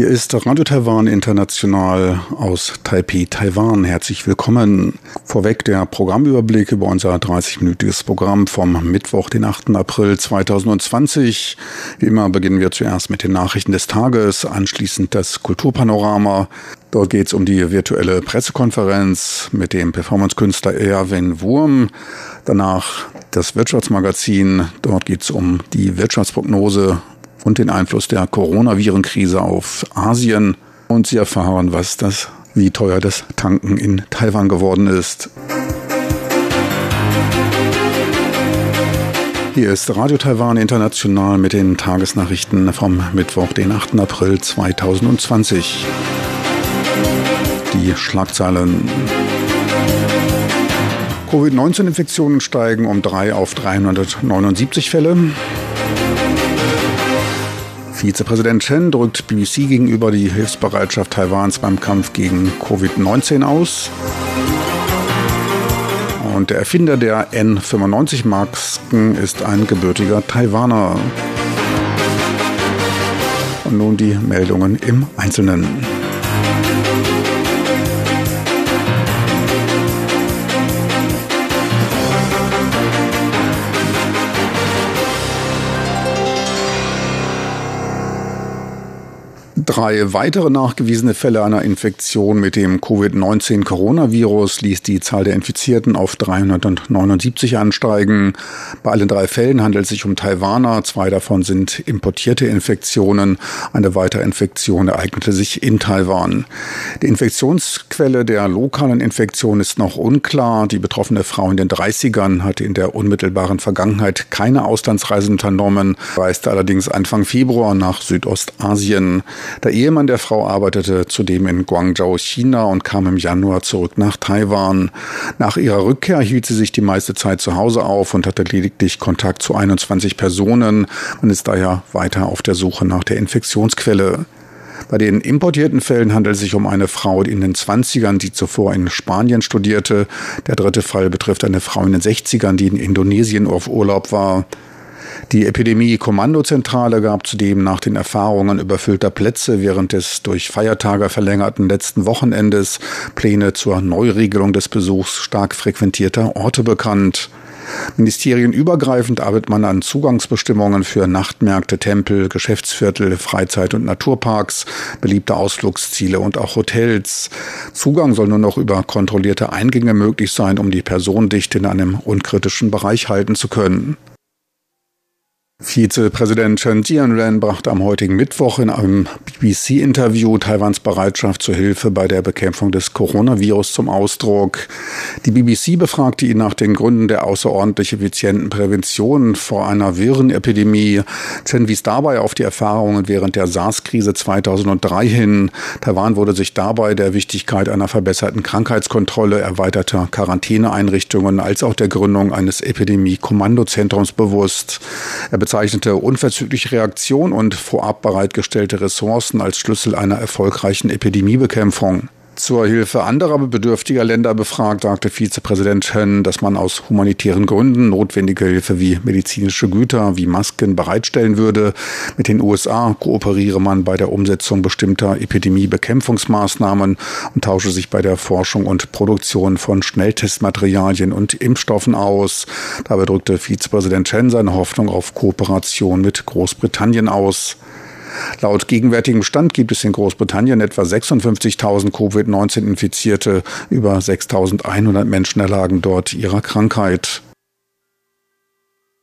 Hier ist Radio Taiwan International aus Taipei, Taiwan. Herzlich willkommen. Vorweg der Programmüberblick über unser 30-minütiges Programm vom Mittwoch, den 8. April 2020. Wie immer beginnen wir zuerst mit den Nachrichten des Tages, anschließend das Kulturpanorama. Dort geht es um die virtuelle Pressekonferenz mit dem Performancekünstler Erwin Wurm. Danach das Wirtschaftsmagazin. Dort geht es um die Wirtschaftsprognose und den Einfluss der Coronavirenkrise auf Asien. Und Sie erfahren, was das, wie teuer das Tanken in Taiwan geworden ist. Hier ist Radio Taiwan International mit den Tagesnachrichten vom Mittwoch, den 8. April 2020. Die Schlagzeilen. Covid-19-Infektionen steigen um 3 auf 379 Fälle. Vizepräsident Chen drückt BBC gegenüber die Hilfsbereitschaft Taiwans beim Kampf gegen Covid-19 aus. Und der Erfinder der N95-Masken ist ein gebürtiger Taiwaner. Und nun die Meldungen im Einzelnen. Drei weitere nachgewiesene Fälle einer Infektion mit dem Covid-19-Coronavirus ließ die Zahl der Infizierten auf 379 ansteigen. Bei allen drei Fällen handelt es sich um Taiwaner. Zwei davon sind importierte Infektionen. Eine weitere Infektion ereignete sich in Taiwan. Die Infektionsquelle der lokalen Infektion ist noch unklar. Die betroffene Frau in den 30ern hatte in der unmittelbaren Vergangenheit keine Auslandsreise unternommen, reiste allerdings Anfang Februar nach Südostasien. Der Ehemann der Frau arbeitete zudem in Guangzhou, China und kam im Januar zurück nach Taiwan. Nach ihrer Rückkehr hielt sie sich die meiste Zeit zu Hause auf und hatte lediglich Kontakt zu 21 Personen. Man ist daher weiter auf der Suche nach der Infektionsquelle. Bei den importierten Fällen handelt es sich um eine Frau in den 20ern, die zuvor in Spanien studierte. Der dritte Fall betrifft eine Frau in den 60ern, die in Indonesien auf Urlaub war. Die Epidemie-Kommandozentrale gab zudem nach den Erfahrungen überfüllter Plätze während des durch Feiertage verlängerten letzten Wochenendes Pläne zur Neuregelung des Besuchs stark frequentierter Orte bekannt. Ministerienübergreifend arbeitet man an Zugangsbestimmungen für Nachtmärkte, Tempel, Geschäftsviertel, Freizeit- und Naturparks, beliebte Ausflugsziele und auch Hotels. Zugang soll nur noch über kontrollierte Eingänge möglich sein, um die Personendichte in einem unkritischen Bereich halten zu können. Vizepräsident Chen Jianren brachte am heutigen Mittwoch in einem BBC-Interview Taiwans Bereitschaft zur Hilfe bei der Bekämpfung des Coronavirus zum Ausdruck. Die BBC befragte ihn nach den Gründen der außerordentlich effizienten Prävention vor einer Virenepidemie. Chen wies dabei auf die Erfahrungen während der SARS-Krise 2003 hin. Taiwan wurde sich dabei der Wichtigkeit einer verbesserten Krankheitskontrolle, erweiterter Quarantäneeinrichtungen als auch der Gründung eines Epidemie-Kommandozentrums bewusst. Er bezeichnete unverzügliche Reaktion und vorab bereitgestellte Ressourcen als Schlüssel einer erfolgreichen Epidemiebekämpfung zur Hilfe anderer bedürftiger Länder befragt, sagte Vizepräsident Chen, dass man aus humanitären Gründen notwendige Hilfe wie medizinische Güter wie Masken bereitstellen würde. Mit den USA kooperiere man bei der Umsetzung bestimmter Epidemiebekämpfungsmaßnahmen und tausche sich bei der Forschung und Produktion von Schnelltestmaterialien und Impfstoffen aus. Dabei drückte Vizepräsident Chen seine Hoffnung auf Kooperation mit Großbritannien aus. Laut gegenwärtigem Stand gibt es in Großbritannien etwa 56.000 Covid-19-Infizierte. Über 6.100 Menschen erlagen dort ihrer Krankheit.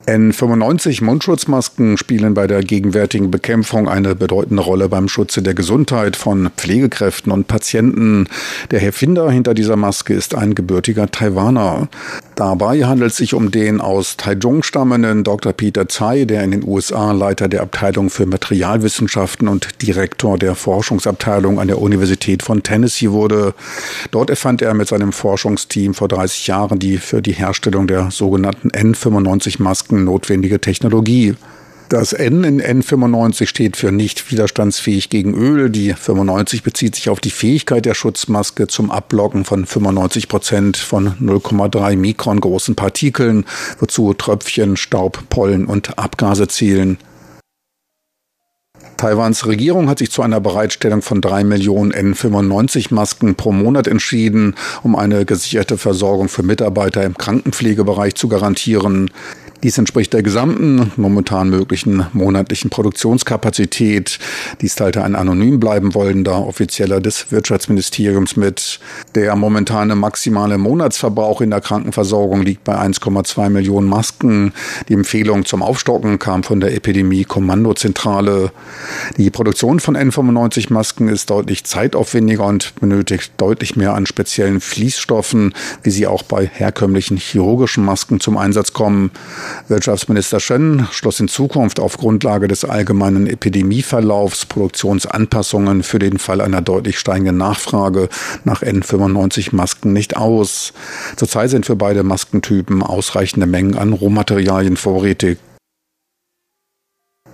N95-Mundschutzmasken spielen bei der gegenwärtigen Bekämpfung eine bedeutende Rolle beim Schutze der Gesundheit von Pflegekräften und Patienten. Der Erfinder hinter dieser Maske ist ein gebürtiger Taiwaner. Dabei handelt es sich um den aus Taichung stammenden Dr. Peter Tsai, der in den USA Leiter der Abteilung für Materialwissenschaften und Direktor der Forschungsabteilung an der Universität von Tennessee wurde. Dort erfand er mit seinem Forschungsteam vor 30 Jahren die für die Herstellung der sogenannten N95-Masken notwendige Technologie. Das N in N95 steht für nicht widerstandsfähig gegen Öl. Die 95 bezieht sich auf die Fähigkeit der Schutzmaske zum Ablocken von 95 Prozent von 0,3 Mikron großen Partikeln, wozu Tröpfchen, Staub, Pollen und Abgase zählen. Taiwans Regierung hat sich zu einer Bereitstellung von drei Millionen N95-Masken pro Monat entschieden, um eine gesicherte Versorgung für Mitarbeiter im Krankenpflegebereich zu garantieren. Dies entspricht der gesamten momentan möglichen monatlichen Produktionskapazität. Dies teilte ein anonym bleiben wollender Offizieller des Wirtschaftsministeriums mit. Der momentane maximale Monatsverbrauch in der Krankenversorgung liegt bei 1,2 Millionen Masken. Die Empfehlung zum Aufstocken kam von der Epidemie-Kommandozentrale. Die Produktion von N95-Masken ist deutlich zeitaufwendiger und benötigt deutlich mehr an speziellen Fließstoffen, wie sie auch bei herkömmlichen chirurgischen Masken zum Einsatz kommen. Wirtschaftsminister Shen schloss in Zukunft auf Grundlage des allgemeinen Epidemieverlaufs Produktionsanpassungen für den Fall einer deutlich steigenden Nachfrage nach N95-Masken nicht aus. Zurzeit sind für beide Maskentypen ausreichende Mengen an Rohmaterialien vorrätig.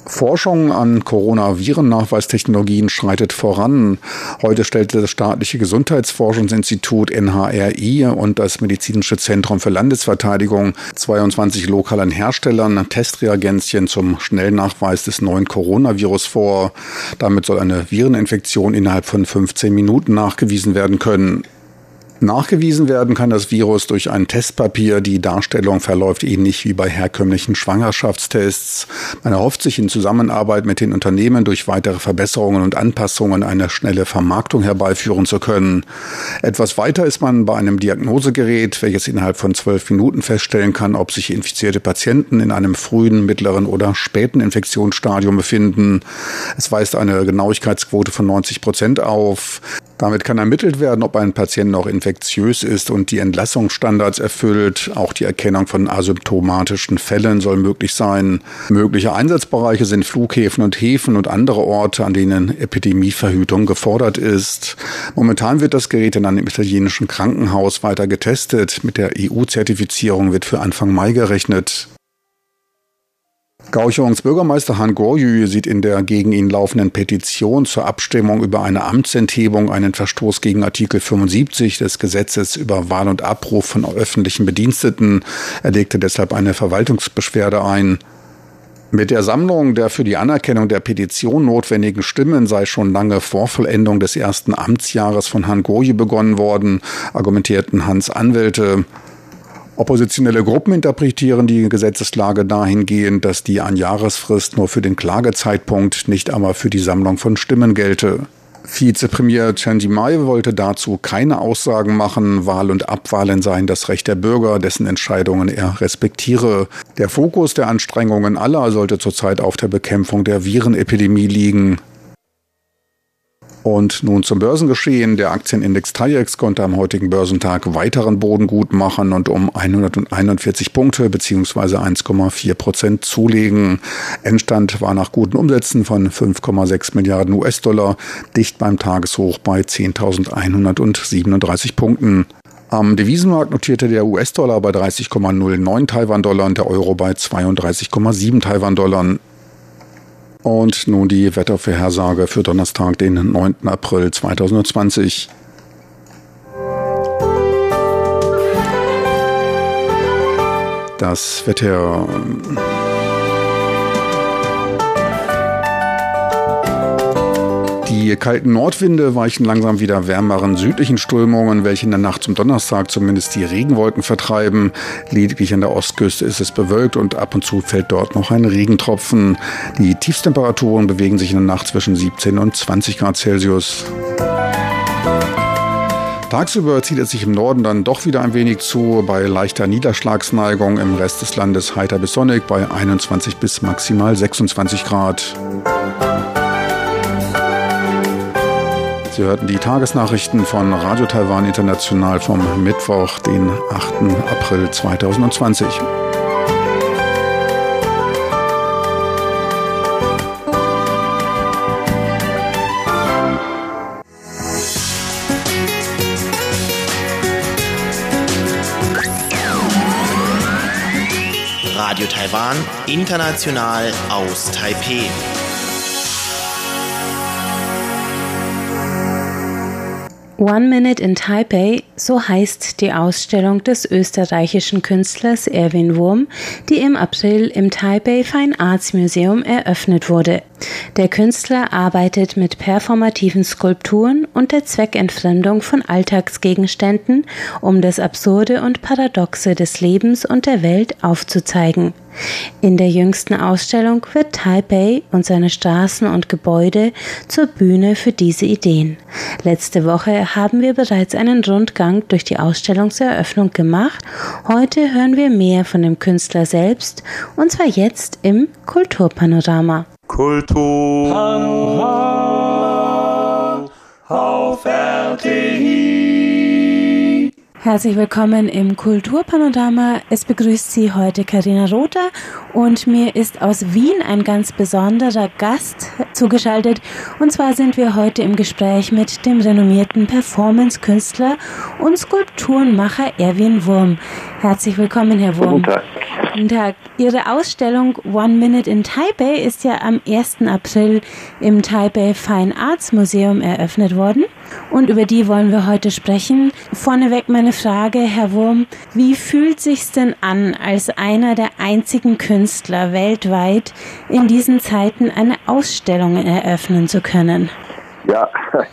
Forschung an Coronavirennachweistechnologien schreitet voran. Heute stellte das staatliche Gesundheitsforschungsinstitut NHRI und das Medizinische Zentrum für Landesverteidigung 22 lokalen Herstellern Testreagenzien zum Schnellnachweis des neuen Coronavirus vor. Damit soll eine Vireninfektion innerhalb von 15 Minuten nachgewiesen werden können. Nachgewiesen werden kann das Virus durch ein Testpapier. Die Darstellung verläuft ähnlich wie bei herkömmlichen Schwangerschaftstests. Man erhofft sich in Zusammenarbeit mit den Unternehmen durch weitere Verbesserungen und Anpassungen eine schnelle Vermarktung herbeiführen zu können. Etwas weiter ist man bei einem Diagnosegerät, welches innerhalb von zwölf Minuten feststellen kann, ob sich infizierte Patienten in einem frühen, mittleren oder späten Infektionsstadium befinden. Es weist eine Genauigkeitsquote von 90 Prozent auf. Damit kann ermittelt werden, ob ein Patient noch infektiös ist und die Entlassungsstandards erfüllt. Auch die Erkennung von asymptomatischen Fällen soll möglich sein. Mögliche Einsatzbereiche sind Flughäfen und Häfen und andere Orte, an denen Epidemieverhütung gefordert ist. Momentan wird das Gerät in einem italienischen Krankenhaus weiter getestet. Mit der EU-Zertifizierung wird für Anfang Mai gerechnet. Gauchungs Bürgermeister Han Gorjü sieht in der gegen ihn laufenden Petition zur Abstimmung über eine Amtsenthebung einen Verstoß gegen Artikel 75 des Gesetzes über Wahl und Abruf von öffentlichen Bediensteten. Er legte deshalb eine Verwaltungsbeschwerde ein. Mit der Sammlung der für die Anerkennung der Petition notwendigen Stimmen sei schon lange vor Vollendung des ersten Amtsjahres von Han Gorje begonnen worden, argumentierten Hans Anwälte. Oppositionelle Gruppen interpretieren die Gesetzeslage dahingehend, dass die Einjahresfrist nur für den Klagezeitpunkt, nicht aber für die Sammlung von Stimmen gelte. Vizepremier Chen Mai wollte dazu keine Aussagen machen. Wahl und Abwahlen seien das Recht der Bürger, dessen Entscheidungen er respektiere. Der Fokus der Anstrengungen aller sollte zurzeit auf der Bekämpfung der Virenepidemie liegen. Und nun zum Börsengeschehen. Der Aktienindex TAIEX konnte am heutigen Börsentag weiteren Boden gut machen und um 141 Punkte bzw. 1,4 Prozent zulegen. Endstand war nach guten Umsätzen von 5,6 Milliarden US-Dollar dicht beim Tageshoch bei 10.137 Punkten. Am Devisenmarkt notierte der US-Dollar bei 30,09 Taiwan-Dollar und der Euro bei 32,7 Taiwan-Dollar. Und nun die Wettervorhersage für Donnerstag, den 9. April 2020. Das Wetter. Die kalten Nordwinde weichen langsam wieder wärmeren südlichen Strömungen, welche in der Nacht zum Donnerstag zumindest die Regenwolken vertreiben. Lediglich an der Ostküste ist es bewölkt und ab und zu fällt dort noch ein Regentropfen. Die Tiefstemperaturen bewegen sich in der Nacht zwischen 17 und 20 Grad Celsius. Tagsüber zieht es sich im Norden dann doch wieder ein wenig zu, bei leichter Niederschlagsneigung im Rest des Landes heiter bis sonnig bei 21 bis maximal 26 Grad. Sie hörten die Tagesnachrichten von Radio Taiwan International vom Mittwoch, den 8. April 2020. Radio Taiwan, international aus Taipeh. One Minute in Taipei, so heißt die Ausstellung des österreichischen Künstlers Erwin Wurm, die im April im Taipei Fine Arts Museum eröffnet wurde. Der Künstler arbeitet mit performativen Skulpturen und der Zweckentfremdung von Alltagsgegenständen, um das Absurde und Paradoxe des Lebens und der Welt aufzuzeigen. In der jüngsten Ausstellung wird Taipei und seine Straßen und Gebäude zur Bühne für diese Ideen. Letzte Woche haben wir bereits einen Rundgang durch die Ausstellungseröffnung gemacht. Heute hören wir mehr von dem Künstler selbst und zwar jetzt im Kulturpanorama. Kulturpanorama auf RTI. Herzlich willkommen im Kulturpanorama. Es begrüßt Sie heute Karina Rother und mir ist aus Wien ein ganz besonderer Gast zugeschaltet. Und zwar sind wir heute im Gespräch mit dem renommierten Performance-Künstler und Skulpturenmacher Erwin Wurm. Herzlich willkommen, Herr Wurm. Guten Tag. Guten Tag. Ihre Ausstellung One Minute in Taipei ist ja am 1. April im Taipei Fine Arts Museum eröffnet worden. Und über die wollen wir heute sprechen. Vorneweg meine Frage, Herr Wurm, wie fühlt sich's denn an, als einer der einzigen Künstler weltweit in diesen Zeiten eine Ausstellung eröffnen zu können? Ja,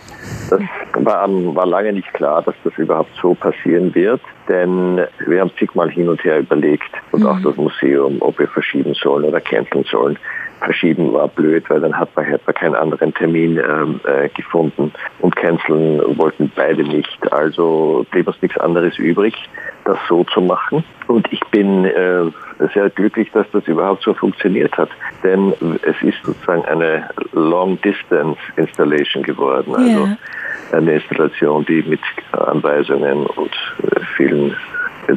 das war, war lange nicht klar, dass das überhaupt so passieren wird, denn wir haben zigmal hin und her überlegt und mhm. auch das Museum, ob wir verschieben sollen oder canceln sollen verschieben war blöd, weil dann hat man, hat man keinen anderen Termin ähm, äh, gefunden und canceln wollten beide nicht. Also blieb uns nichts anderes übrig, das so zu machen. Und ich bin äh, sehr glücklich, dass das überhaupt so funktioniert hat. Denn es ist sozusagen eine Long-Distance-Installation geworden. Also yeah. eine Installation, die mit Anweisungen und äh, vielen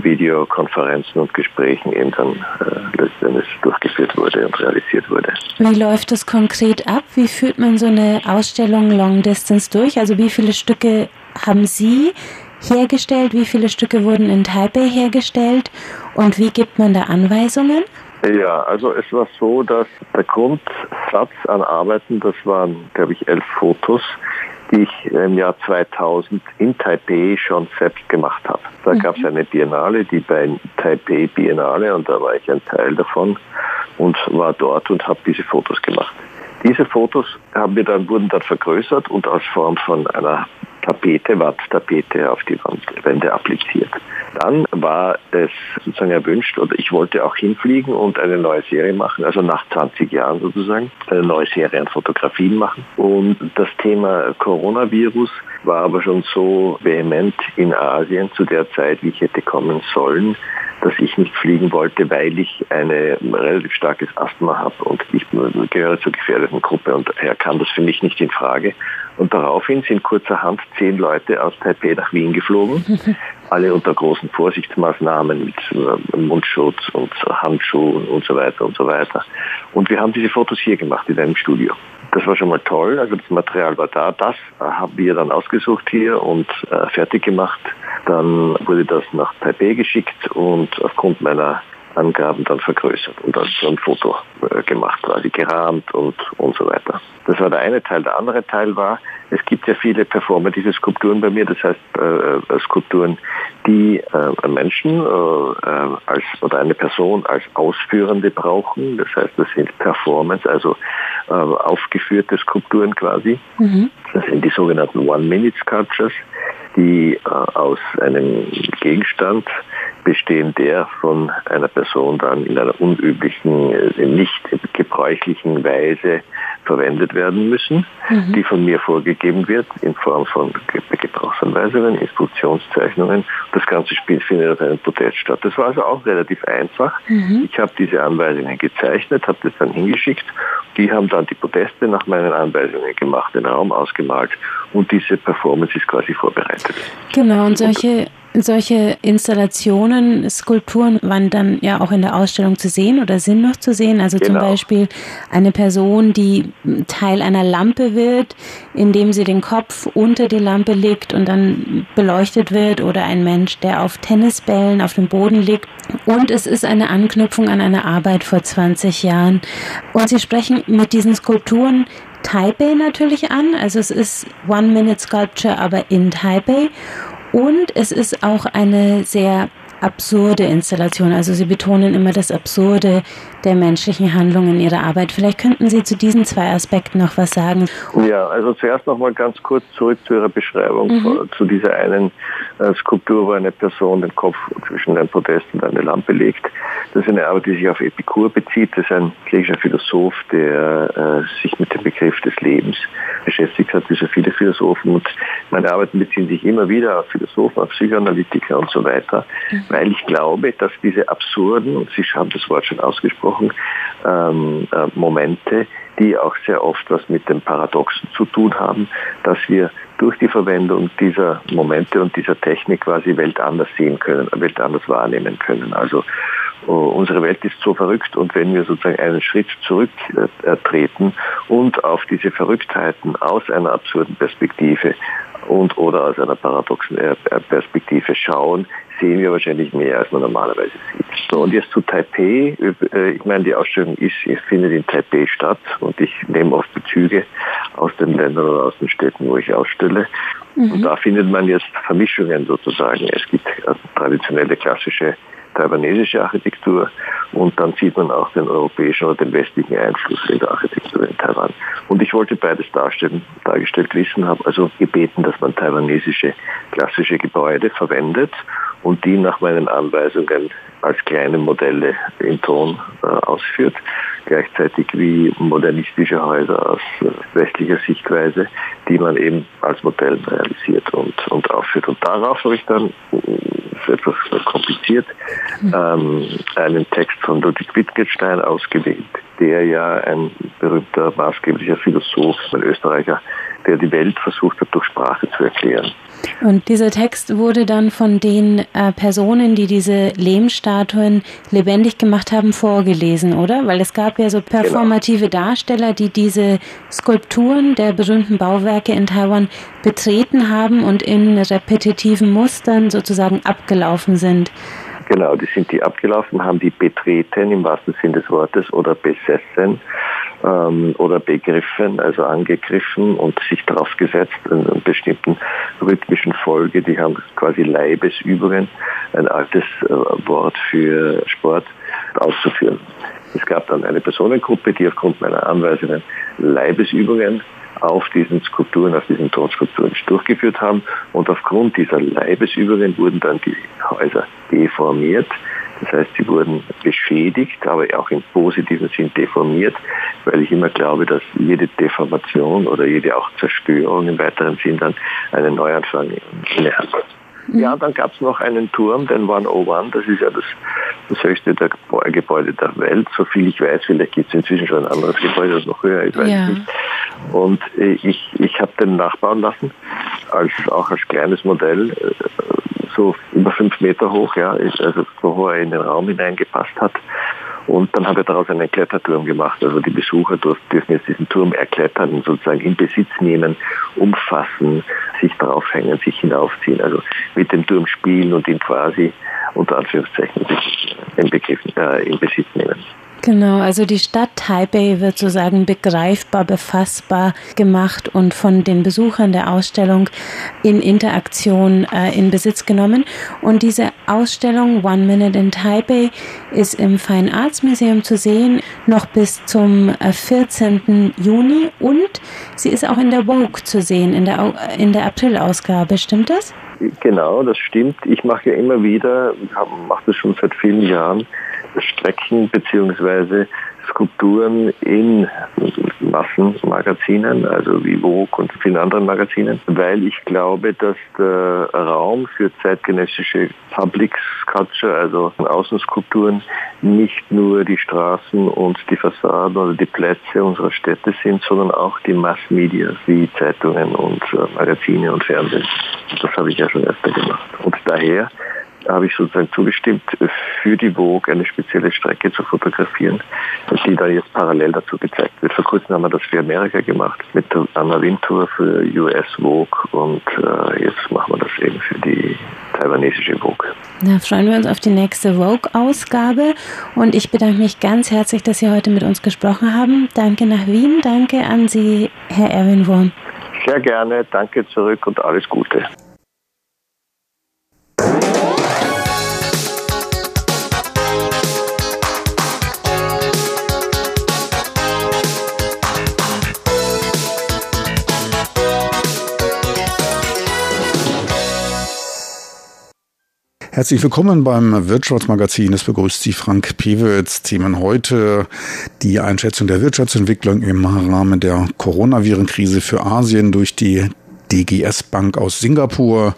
Videokonferenzen und Gesprächen eben dann äh, letztendlich durchgeführt wurde und realisiert wurde. Wie läuft das konkret ab? Wie führt man so eine Ausstellung Long Distance durch? Also wie viele Stücke haben Sie hergestellt? Wie viele Stücke wurden in Taipei hergestellt? Und wie gibt man da Anweisungen? Ja, also es war so, dass der Grundsatz an Arbeiten, das waren, glaube ich, elf Fotos, die ich im Jahr 2000 in Taipei schon selbst gemacht habe. Da mhm. gab es eine Biennale, die bei Taipei Biennale, und da war ich ein Teil davon und war dort und habe diese Fotos gemacht. Diese Fotos haben wir dann, wurden dann vergrößert und als Form von einer Tapete, Wandtapete auf die Wände appliziert. Dann war es sozusagen erwünscht, oder ich wollte auch hinfliegen und eine neue Serie machen, also nach 20 Jahren sozusagen, eine neue Serie an Fotografien machen. Und das Thema Coronavirus war aber schon so vehement in Asien zu der Zeit, wie ich hätte kommen sollen, dass ich nicht fliegen wollte, weil ich eine relativ starkes Asthma habe und ich gehöre zur gefährdeten Gruppe und daher kam das für mich nicht in Frage. Und daraufhin sind kurzerhand zehn Leute aus Taipei nach Wien geflogen, alle unter großen Vorsichtsmaßnahmen mit äh, Mundschutz und Handschuhen und so weiter und so weiter. Und wir haben diese Fotos hier gemacht in einem Studio. Das war schon mal toll, also das Material war da. Das haben wir dann ausgesucht hier und äh, fertig gemacht. Dann wurde das nach Taipei geschickt und aufgrund meiner Angaben dann vergrößert und als so ein Foto äh, gemacht, quasi gerahmt und, und so weiter. Das war der eine Teil. Der andere Teil war, es gibt ja viele performative Skulpturen bei mir, das heißt äh, äh Skulpturen, die äh, Menschen äh, äh, als oder eine Person als Ausführende brauchen. Das heißt, das sind Performance, also äh, aufgeführte Skulpturen quasi. Mhm. Das sind die sogenannten One-Minute-Sculptures, die äh, aus einem Gegenstand bestehen, der von einer Person dann in einer unüblichen, äh, nicht gebräuchlichen Weise verwendet werden müssen, mhm. die von mir vorgegeben wird in Form von Gebrauchsanweisungen, Instruktionszeichnungen. Das ganze Spiel findet auf einem Podest statt. Das war also auch relativ einfach. Mhm. Ich habe diese Anweisungen gezeichnet, habe das dann hingeschickt. Die haben dann die Podeste nach meinen Anweisungen gemacht, den Raum ausgemalt und diese Performance ist quasi vorbereitet. Genau, und solche Solche Installationen, Skulpturen waren dann ja auch in der Ausstellung zu sehen oder sind noch zu sehen. Also genau. zum Beispiel eine Person, die Teil einer Lampe wird, indem sie den Kopf unter die Lampe legt und dann beleuchtet wird oder ein Mensch, der auf Tennisbällen auf dem Boden liegt. Und es ist eine Anknüpfung an eine Arbeit vor 20 Jahren. Und Sie sprechen mit diesen Skulpturen Taipei natürlich an. Also es ist One Minute Sculpture, aber in Taipei. Und es ist auch eine sehr absurde Installation. Also Sie betonen immer das Absurde der menschlichen Handlung in Ihrer Arbeit. Vielleicht könnten Sie zu diesen zwei Aspekten noch was sagen. Ja, also zuerst noch mal ganz kurz zurück zu Ihrer Beschreibung mhm. zu dieser einen äh, Skulptur, wo eine Person den Kopf zwischen ein Podest und eine Lampe legt. Das ist eine Arbeit, die sich auf Epikur bezieht. Das ist ein griechischer Philosoph, der äh, sich mit dem Begriff des Lebens beschäftigt hat, wie so viele Philosophen. Und meine Arbeiten beziehen sich immer wieder auf Philosophen, auf Psychoanalytiker und so weiter, mhm. Weil ich glaube, dass diese absurden, und Sie haben das Wort schon ausgesprochen, ähm, äh, Momente, die auch sehr oft was mit dem Paradoxen zu tun haben, dass wir durch die Verwendung dieser Momente und dieser Technik quasi Welt anders sehen können, Welt anders wahrnehmen können. Also Oh, unsere Welt ist so verrückt und wenn wir sozusagen einen Schritt zurücktreten äh, und auf diese Verrücktheiten aus einer absurden Perspektive und oder aus einer paradoxen äh, Perspektive schauen, sehen wir wahrscheinlich mehr, als man normalerweise sieht. So, und jetzt zu Taipei. Äh, ich meine, die Ausstellung ist, findet in Taipei statt und ich nehme oft Bezüge aus den Ländern oder aus den Städten, wo ich ausstelle. Mhm. Und da findet man jetzt Vermischungen sozusagen. Es gibt traditionelle klassische taiwanesische Architektur und dann sieht man auch den europäischen oder den westlichen Einfluss in der Architektur in Taiwan. Und ich wollte beides darstellen, dargestellt wissen, habe also gebeten, dass man taiwanesische klassische Gebäude verwendet und die nach meinen Anweisungen als kleine Modelle in Ton äh, ausführt, gleichzeitig wie modernistische Häuser aus äh, westlicher Sichtweise, die man eben als Modell realisiert und, und aufführt. Und darauf habe ich dann etwas kompliziert, ähm, einen Text von Ludwig Wittgenstein ausgewählt, der ja ein berühmter maßgeblicher Philosoph, ein Österreicher, der die Welt versucht hat, durch Sprache zu erklären. Und dieser Text wurde dann von den äh, Personen, die diese Lehmstatuen lebendig gemacht haben, vorgelesen, oder? Weil es gab ja so genau. performative genau. Darsteller, die diese Skulpturen der berühmten Bauwerke in Taiwan betreten haben und in repetitiven Mustern sozusagen abgelaufen sind. Genau, die sind die abgelaufen, haben die betreten im wahrsten Sinn des Wortes oder besessen ähm, oder begriffen, also angegriffen und sich draufgesetzt in einer bestimmten rhythmischen Folge. Die haben quasi Leibesübungen, ein altes äh, Wort für Sport, auszuführen. Es gab dann eine Personengruppe, die aufgrund meiner Anweisungen Leibesübungen auf diesen Skulpturen, auf diesen Tonskulpturen durchgeführt haben. Und aufgrund dieser Leibesübungen wurden dann die Häuser deformiert. Das heißt, sie wurden beschädigt, aber auch im positiven Sinn deformiert, weil ich immer glaube, dass jede Deformation oder jede auch Zerstörung im weiteren Sinn dann einen Neuanfang hat. Ja, dann gab es noch einen Turm, den 101, das ist ja das, das höchste der Gebäude der Welt. So viel ich weiß, vielleicht gibt es inzwischen schon ein anderes Gebäude, das noch höher ist, weiß ja. ich nicht. Und ich, ich habe den nachbauen lassen, als auch als kleines Modell, äh, so über fünf Meter hoch, ja, also so hoch er in den Raum hineingepasst hat. Und dann habe ich daraus einen Kletterturm gemacht. Also die Besucher dürfen jetzt diesen Turm erklettern, sozusagen in Besitz nehmen, umfassen, sich draufhängen, sich hinaufziehen. Also mit dem Turm spielen und ihn quasi unter Anführungszeichen in, Begriff, äh, in Besitz nehmen. Genau, also die Stadt Taipei wird sozusagen begreifbar, befassbar gemacht und von den Besuchern der Ausstellung in Interaktion äh, in Besitz genommen. Und diese Ausstellung One Minute in Taipei ist im Fine Arts Museum zu sehen, noch bis zum 14. Äh, Juni und sie ist auch in der Vogue zu sehen, in der, in der April-Ausgabe, stimmt das? Genau, das stimmt. Ich mache ja immer wieder, mache das schon seit vielen Jahren, Strecken beziehungsweise Skulpturen in Massenmagazinen, also wie Vogue und vielen anderen Magazinen, weil ich glaube, dass der Raum für zeitgenössische Public Culture, also Außenskulpturen, nicht nur die Straßen und die Fassaden oder die Plätze unserer Städte sind, sondern auch die Massmedia wie Zeitungen und äh, Magazine und Fernsehen. Das habe ich ja schon öfter gemacht. Und daher habe ich sozusagen zugestimmt, für die Vogue eine spezielle Strecke zu fotografieren, die dann jetzt parallel dazu gezeigt wird. Vor kurzem haben wir das für Amerika gemacht, mit der Anna Wintour für US Vogue und äh, jetzt machen wir das eben für die taiwanesische Vogue. Da freuen wir uns auf die nächste Vogue-Ausgabe und ich bedanke mich ganz herzlich, dass Sie heute mit uns gesprochen haben. Danke nach Wien, danke an Sie, Herr Erwin Wurm. Sehr gerne, danke zurück und alles Gute. Herzlich willkommen beim Wirtschaftsmagazin. Es begrüßt Sie Frank Pewitz. Themen heute die Einschätzung der Wirtschaftsentwicklung im Rahmen der Coronavirenkrise für Asien durch die DGS Bank aus Singapur.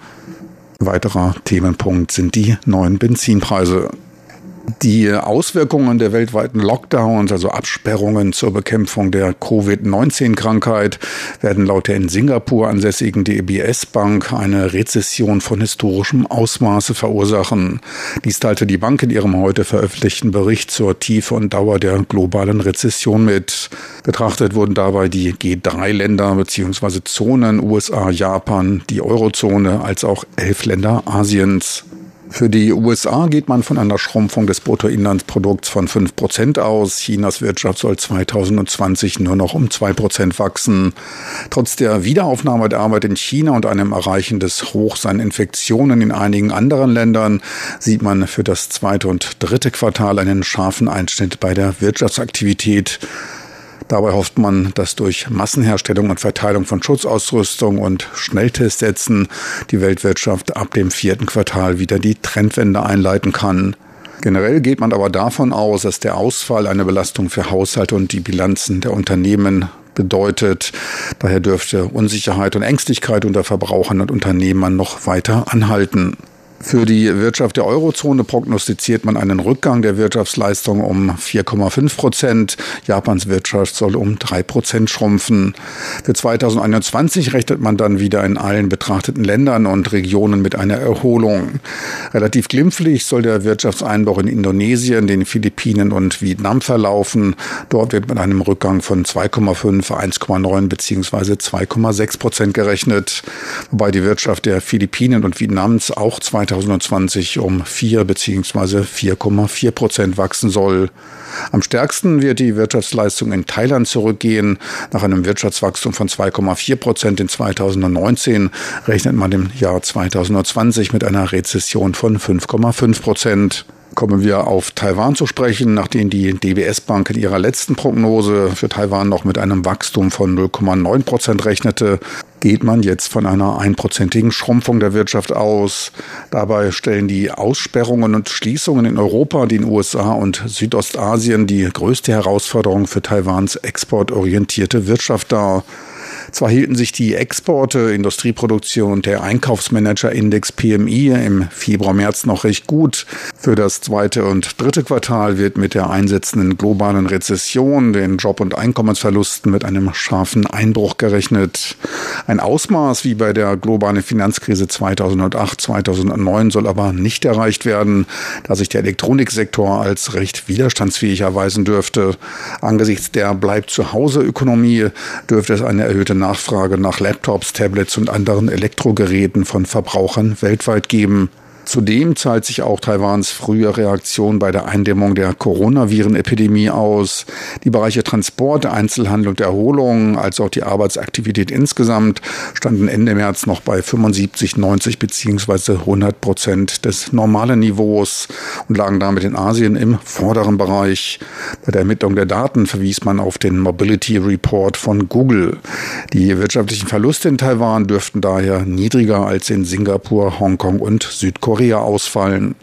Weiterer Themenpunkt sind die neuen Benzinpreise. Die Auswirkungen der weltweiten Lockdowns, also Absperrungen zur Bekämpfung der Covid-19-Krankheit, werden laut der in Singapur ansässigen DBS-Bank eine Rezession von historischem Ausmaße verursachen. Dies teilte die Bank in ihrem heute veröffentlichten Bericht zur Tiefe und Dauer der globalen Rezession mit. Betrachtet wurden dabei die G3-Länder bzw. Zonen USA, Japan, die Eurozone als auch elf Länder Asiens. Für die USA geht man von einer Schrumpfung des Bruttoinlandsprodukts von 5 Prozent aus. Chinas Wirtschaft soll 2020 nur noch um 2 Prozent wachsen. Trotz der Wiederaufnahme der Arbeit in China und einem Erreichen des Hochs an Infektionen in einigen anderen Ländern sieht man für das zweite und dritte Quartal einen scharfen Einschnitt bei der Wirtschaftsaktivität. Dabei hofft man, dass durch Massenherstellung und Verteilung von Schutzausrüstung und Schnelltestsätzen die Weltwirtschaft ab dem vierten Quartal wieder die Trendwende einleiten kann. Generell geht man aber davon aus, dass der Ausfall eine Belastung für Haushalte und die Bilanzen der Unternehmen bedeutet. Daher dürfte Unsicherheit und Ängstlichkeit unter Verbrauchern und Unternehmern noch weiter anhalten. Für die Wirtschaft der Eurozone prognostiziert man einen Rückgang der Wirtschaftsleistung um 4,5 Prozent. Japans Wirtschaft soll um 3 Prozent schrumpfen. Für 2021 rechnet man dann wieder in allen betrachteten Ländern und Regionen mit einer Erholung. Relativ glimpflich soll der Wirtschaftseinbruch in Indonesien, den Philippinen und Vietnam verlaufen. Dort wird mit einem Rückgang von 2,5, 1,9 bzw. 2,6 Prozent gerechnet. Wobei die Wirtschaft der Philippinen und Vietnams auch 2020 um 4 bzw. 4,4 Prozent wachsen soll. Am stärksten wird die Wirtschaftsleistung in Thailand zurückgehen. Nach einem Wirtschaftswachstum von 2,4 Prozent in 2019 rechnet man im Jahr 2020 mit einer Rezession von 5,5 Prozent kommen wir auf Taiwan zu sprechen, nachdem die DBS Bank in ihrer letzten Prognose für Taiwan noch mit einem Wachstum von 0,9 Prozent rechnete, geht man jetzt von einer einprozentigen Schrumpfung der Wirtschaft aus. Dabei stellen die Aussperrungen und Schließungen in Europa, den USA und Südostasien die größte Herausforderung für Taiwans exportorientierte Wirtschaft dar. Zwar hielten sich die Exporte, Industrieproduktion und der Einkaufsmanager-Index PMI im Februar, März noch recht gut. Für das zweite und dritte Quartal wird mit der einsetzenden globalen Rezession, den Job- und Einkommensverlusten mit einem scharfen Einbruch gerechnet. Ein Ausmaß wie bei der globalen Finanzkrise 2008, 2009 soll aber nicht erreicht werden, da sich der Elektroniksektor als recht widerstandsfähig erweisen dürfte. Angesichts der Bleib-zu-Hause-Ökonomie dürfte es eine erhöhte Nachfrage nach Laptops, Tablets und anderen Elektrogeräten von Verbrauchern weltweit geben. Zudem zahlt sich auch Taiwans frühe Reaktion bei der Eindämmung der Coronavirenepidemie aus. Die Bereiche Transport, Einzelhandel und Erholung, als auch die Arbeitsaktivität insgesamt standen Ende März noch bei 75, 90 beziehungsweise 100 Prozent des normalen Niveaus und lagen damit in Asien im vorderen Bereich. Bei der Ermittlung der Daten verwies man auf den Mobility Report von Google. Die wirtschaftlichen Verluste in Taiwan dürften daher niedriger als in Singapur, Hongkong und Südkorea Korea ausfallen.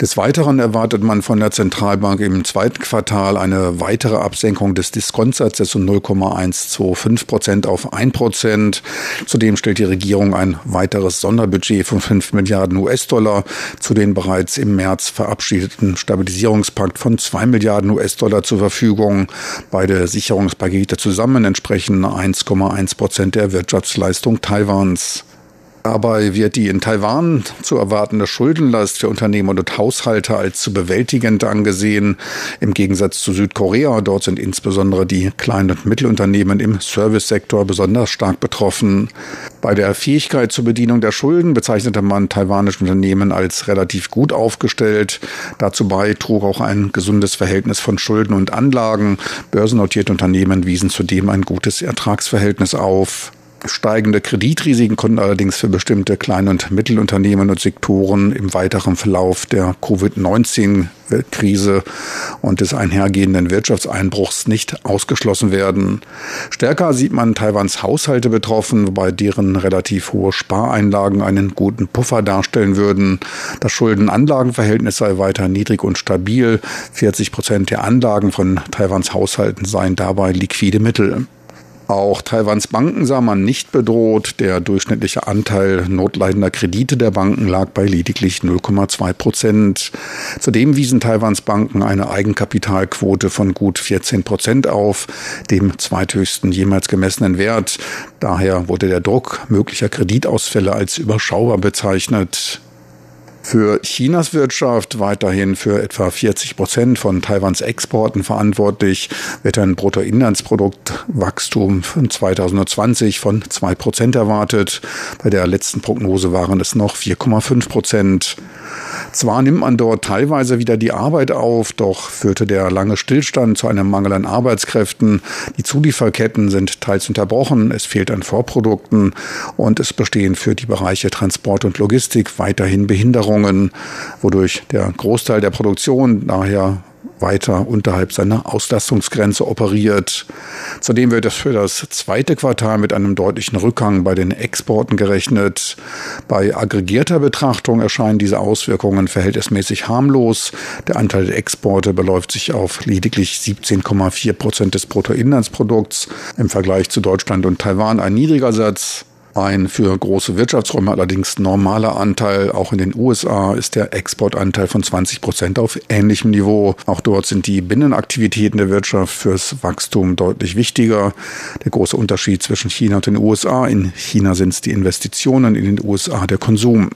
Des Weiteren erwartet man von der Zentralbank im zweiten Quartal eine weitere Absenkung des Diskontsatzes um 0,125 Prozent auf 1 Prozent. Zudem stellt die Regierung ein weiteres Sonderbudget von 5 Milliarden US-Dollar zu den bereits im März verabschiedeten Stabilisierungspakt von 2 Milliarden US-Dollar zur Verfügung. Beide Sicherungspakete zusammen entsprechen 1,1 Prozent der Wirtschaftsleistung Taiwans. Dabei wird die in Taiwan zu erwartende Schuldenlast für Unternehmen und Haushalte als zu bewältigend angesehen. Im Gegensatz zu Südkorea, dort sind insbesondere die kleinen und Mittelunternehmen im Servicesektor besonders stark betroffen. Bei der Fähigkeit zur Bedienung der Schulden bezeichnete man taiwanische Unternehmen als relativ gut aufgestellt. Dazu bei trug auch ein gesundes Verhältnis von Schulden und Anlagen. Börsennotierte Unternehmen wiesen zudem ein gutes Ertragsverhältnis auf. Steigende Kreditrisiken konnten allerdings für bestimmte Klein- und Mittelunternehmen und Sektoren im weiteren Verlauf der Covid-19-Krise und des einhergehenden Wirtschaftseinbruchs nicht ausgeschlossen werden. Stärker sieht man Taiwans Haushalte betroffen, wobei deren relativ hohe Spareinlagen einen guten Puffer darstellen würden. Das Schuldenanlagenverhältnis sei weiter niedrig und stabil. 40 Prozent der Anlagen von Taiwans Haushalten seien dabei liquide Mittel. Auch Taiwans Banken sah man nicht bedroht. Der durchschnittliche Anteil notleidender Kredite der Banken lag bei lediglich 0,2 Prozent. Zudem wiesen Taiwans Banken eine Eigenkapitalquote von gut 14 Prozent auf, dem zweithöchsten jemals gemessenen Wert. Daher wurde der Druck möglicher Kreditausfälle als überschaubar bezeichnet für Chinas Wirtschaft weiterhin für etwa 40 Prozent von Taiwans Exporten verantwortlich, wird ein Bruttoinlandsproduktwachstum von 2020 von 2 Prozent erwartet. Bei der letzten Prognose waren es noch 4,5 Prozent. Zwar nimmt man dort teilweise wieder die Arbeit auf, doch führte der lange Stillstand zu einem Mangel an Arbeitskräften. Die Zulieferketten sind teils unterbrochen, es fehlt an Vorprodukten und es bestehen für die Bereiche Transport und Logistik weiterhin Behinderungen, wodurch der Großteil der Produktion daher weiter unterhalb seiner Auslastungsgrenze operiert. Zudem wird es für das zweite Quartal mit einem deutlichen Rückgang bei den Exporten gerechnet. Bei aggregierter Betrachtung erscheinen diese Auswirkungen verhältnismäßig harmlos. Der Anteil der Exporte beläuft sich auf lediglich 17,4 Prozent des Bruttoinlandsprodukts. Im Vergleich zu Deutschland und Taiwan ein niedriger Satz. Ein für große Wirtschaftsräume allerdings normaler Anteil. Auch in den USA ist der Exportanteil von 20 Prozent auf ähnlichem Niveau. Auch dort sind die Binnenaktivitäten der Wirtschaft fürs Wachstum deutlich wichtiger. Der große Unterschied zwischen China und den USA. In China sind es die Investitionen, in den USA der Konsum.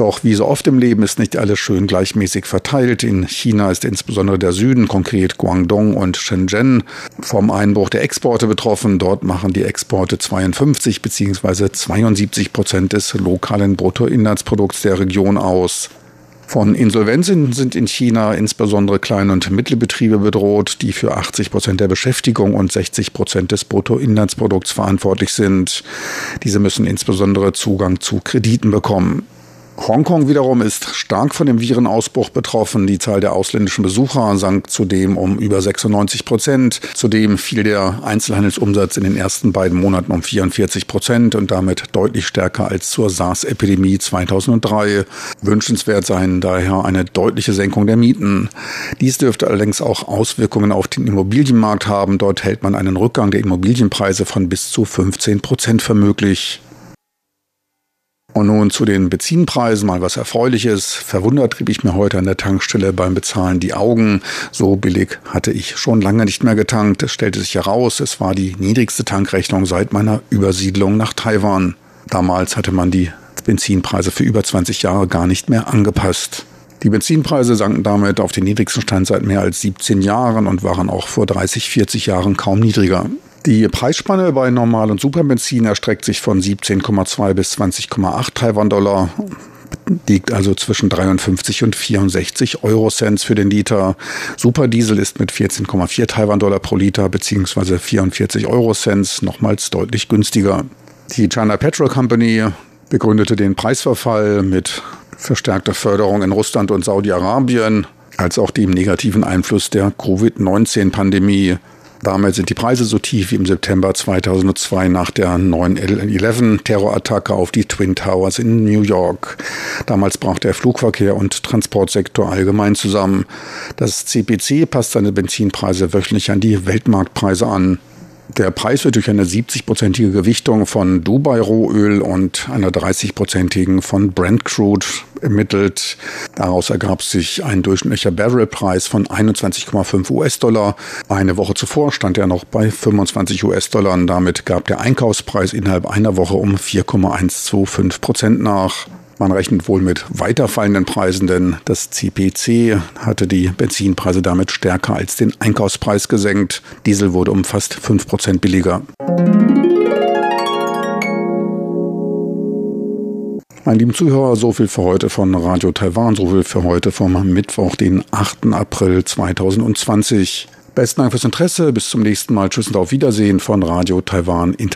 Doch wie so oft im Leben ist nicht alles schön gleichmäßig verteilt. In China ist insbesondere der Süden, konkret Guangdong und Shenzhen, vom Einbruch der Exporte betroffen. Dort machen die Exporte 52 bzw. 72 Prozent des lokalen Bruttoinlandsprodukts der Region aus. Von Insolvenzen sind in China insbesondere Klein- und Mittelbetriebe bedroht, die für 80 Prozent der Beschäftigung und 60 Prozent des Bruttoinlandsprodukts verantwortlich sind. Diese müssen insbesondere Zugang zu Krediten bekommen. Hongkong wiederum ist stark von dem Virenausbruch betroffen. Die Zahl der ausländischen Besucher sank zudem um über 96 Prozent. Zudem fiel der Einzelhandelsumsatz in den ersten beiden Monaten um 44 Prozent und damit deutlich stärker als zur SARS-Epidemie 2003. Wünschenswert seien daher eine deutliche Senkung der Mieten. Dies dürfte allerdings auch Auswirkungen auf den Immobilienmarkt haben. Dort hält man einen Rückgang der Immobilienpreise von bis zu 15 Prozent für möglich. Und nun zu den Benzinpreisen mal was Erfreuliches. Verwundert trieb ich mir heute an der Tankstelle beim Bezahlen die Augen. So billig hatte ich schon lange nicht mehr getankt. Es stellte sich heraus, es war die niedrigste Tankrechnung seit meiner Übersiedlung nach Taiwan. Damals hatte man die Benzinpreise für über 20 Jahre gar nicht mehr angepasst. Die Benzinpreise sanken damit auf den niedrigsten Stand seit mehr als 17 Jahren und waren auch vor 30, 40 Jahren kaum niedriger. Die Preisspanne bei Normal- und Superbenzin erstreckt sich von 17,2 bis 20,8 Taiwan-Dollar liegt also zwischen 53 und 64 Euro Cents für den Liter. Superdiesel ist mit 14,4 Taiwan-Dollar pro Liter bzw. 44 Euro Cents nochmals deutlich günstiger. Die China Petrol Company begründete den Preisverfall mit verstärkter Förderung in Russland und Saudi-Arabien, als auch dem negativen Einfluss der Covid-19-Pandemie. Damit sind die Preise so tief wie im September 2002 nach der 9-11-Terrorattacke auf die Twin Towers in New York. Damals brach der Flugverkehr und Transportsektor allgemein zusammen. Das CPC passt seine Benzinpreise wöchentlich an die Weltmarktpreise an. Der Preis wird durch eine 70-prozentige Gewichtung von Dubai-Rohöl und einer 30-prozentigen von Brent Crude ermittelt. Daraus ergab sich ein durchschnittlicher Barrelpreis von 21,5 US-Dollar. Eine Woche zuvor stand er noch bei 25 US-Dollar damit gab der Einkaufspreis innerhalb einer Woche um 4,125 Prozent nach. Man rechnet wohl mit weiter fallenden Preisen, denn das CPC hatte die Benzinpreise damit stärker als den Einkaufspreis gesenkt. Diesel wurde um fast 5 Prozent billiger. Meine lieben Zuhörer, so viel für heute von Radio Taiwan, so viel für heute vom Mittwoch, den 8. April 2020. Besten Dank fürs Interesse. Bis zum nächsten Mal. Tschüss und auf Wiedersehen von Radio Taiwan International.